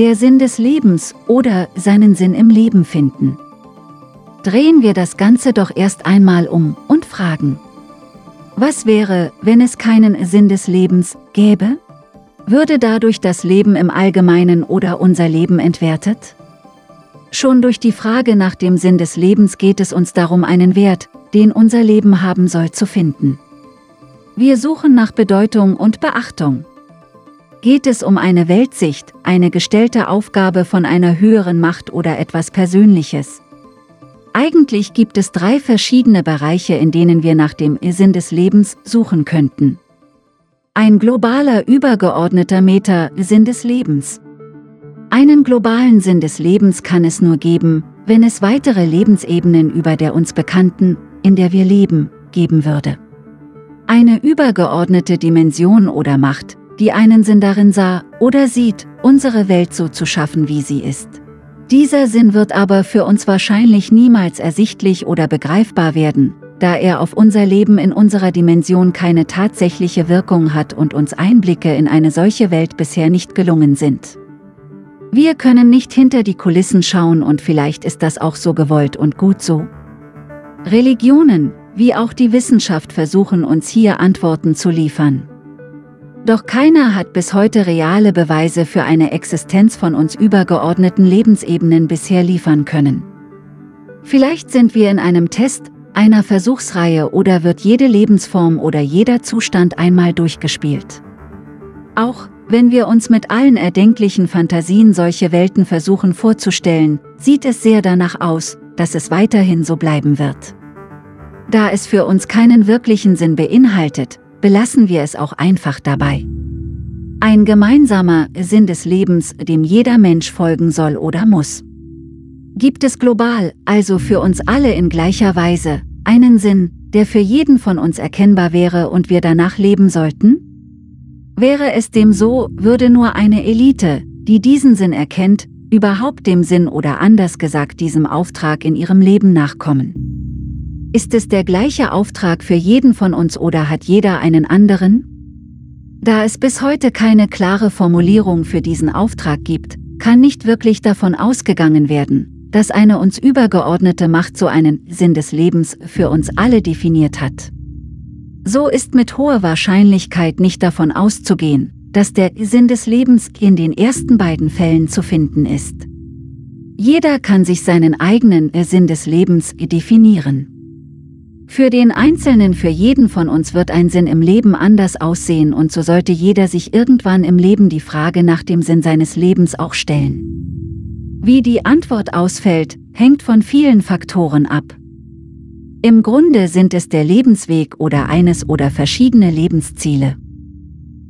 der Sinn des Lebens oder seinen Sinn im Leben finden. Drehen wir das Ganze doch erst einmal um und fragen, was wäre, wenn es keinen Sinn des Lebens gäbe? Würde dadurch das Leben im Allgemeinen oder unser Leben entwertet? Schon durch die Frage nach dem Sinn des Lebens geht es uns darum, einen Wert, den unser Leben haben soll, zu finden. Wir suchen nach Bedeutung und Beachtung. Geht es um eine Weltsicht, eine gestellte Aufgabe von einer höheren Macht oder etwas Persönliches? Eigentlich gibt es drei verschiedene Bereiche, in denen wir nach dem Sinn des Lebens suchen könnten. Ein globaler übergeordneter Meta-Sinn des Lebens. Einen globalen Sinn des Lebens kann es nur geben, wenn es weitere Lebensebenen über der uns bekannten, in der wir leben, geben würde. Eine übergeordnete Dimension oder Macht, die einen Sinn darin sah oder sieht, unsere Welt so zu schaffen, wie sie ist. Dieser Sinn wird aber für uns wahrscheinlich niemals ersichtlich oder begreifbar werden, da er auf unser Leben in unserer Dimension keine tatsächliche Wirkung hat und uns Einblicke in eine solche Welt bisher nicht gelungen sind. Wir können nicht hinter die Kulissen schauen und vielleicht ist das auch so gewollt und gut so. Religionen, wie auch die Wissenschaft versuchen uns hier Antworten zu liefern. Doch keiner hat bis heute reale Beweise für eine Existenz von uns übergeordneten Lebensebenen bisher liefern können. Vielleicht sind wir in einem Test, einer Versuchsreihe oder wird jede Lebensform oder jeder Zustand einmal durchgespielt. Auch wenn wir uns mit allen erdenklichen Fantasien solche Welten versuchen vorzustellen, sieht es sehr danach aus, dass es weiterhin so bleiben wird. Da es für uns keinen wirklichen Sinn beinhaltet, belassen wir es auch einfach dabei. Ein gemeinsamer Sinn des Lebens, dem jeder Mensch folgen soll oder muss. Gibt es global, also für uns alle in gleicher Weise, einen Sinn, der für jeden von uns erkennbar wäre und wir danach leben sollten? Wäre es dem so, würde nur eine Elite, die diesen Sinn erkennt, überhaupt dem Sinn oder anders gesagt diesem Auftrag in ihrem Leben nachkommen. Ist es der gleiche Auftrag für jeden von uns oder hat jeder einen anderen? Da es bis heute keine klare Formulierung für diesen Auftrag gibt, kann nicht wirklich davon ausgegangen werden, dass eine uns übergeordnete Macht so einen Sinn des Lebens für uns alle definiert hat. So ist mit hoher Wahrscheinlichkeit nicht davon auszugehen, dass der Sinn des Lebens in den ersten beiden Fällen zu finden ist. Jeder kann sich seinen eigenen Sinn des Lebens definieren. Für den Einzelnen, für jeden von uns wird ein Sinn im Leben anders aussehen und so sollte jeder sich irgendwann im Leben die Frage nach dem Sinn seines Lebens auch stellen. Wie die Antwort ausfällt, hängt von vielen Faktoren ab. Im Grunde sind es der Lebensweg oder eines oder verschiedene Lebensziele.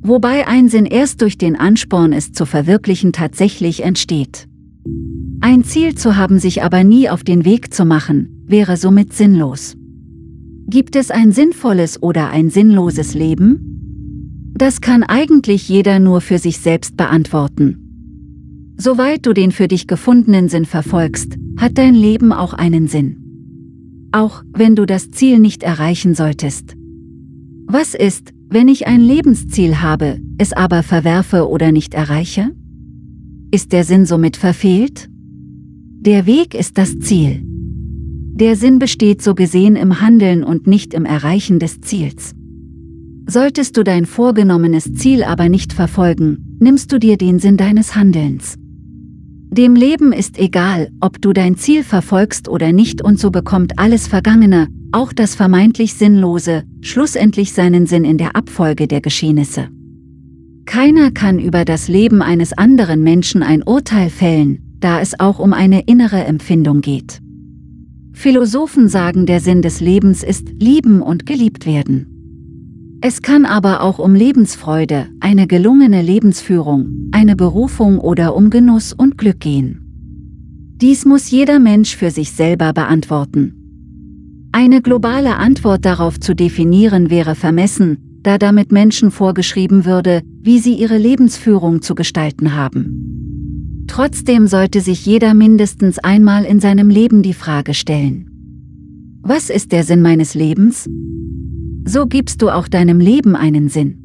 Wobei ein Sinn erst durch den Ansporn es zu verwirklichen tatsächlich entsteht. Ein Ziel zu haben, sich aber nie auf den Weg zu machen, wäre somit sinnlos. Gibt es ein sinnvolles oder ein sinnloses Leben? Das kann eigentlich jeder nur für sich selbst beantworten. Soweit du den für dich gefundenen Sinn verfolgst, hat dein Leben auch einen Sinn. Auch wenn du das Ziel nicht erreichen solltest. Was ist, wenn ich ein Lebensziel habe, es aber verwerfe oder nicht erreiche? Ist der Sinn somit verfehlt? Der Weg ist das Ziel. Der Sinn besteht so gesehen im Handeln und nicht im Erreichen des Ziels. Solltest du dein vorgenommenes Ziel aber nicht verfolgen, nimmst du dir den Sinn deines Handelns. Dem Leben ist egal, ob du dein Ziel verfolgst oder nicht und so bekommt alles Vergangene, auch das vermeintlich Sinnlose, schlussendlich seinen Sinn in der Abfolge der Geschehnisse. Keiner kann über das Leben eines anderen Menschen ein Urteil fällen, da es auch um eine innere Empfindung geht. Philosophen sagen, der Sinn des Lebens ist lieben und geliebt werden. Es kann aber auch um Lebensfreude, eine gelungene Lebensführung, eine Berufung oder um Genuss und Glück gehen. Dies muss jeder Mensch für sich selber beantworten. Eine globale Antwort darauf zu definieren wäre vermessen, da damit Menschen vorgeschrieben würde, wie sie ihre Lebensführung zu gestalten haben. Trotzdem sollte sich jeder mindestens einmal in seinem Leben die Frage stellen. Was ist der Sinn meines Lebens? So gibst du auch deinem Leben einen Sinn.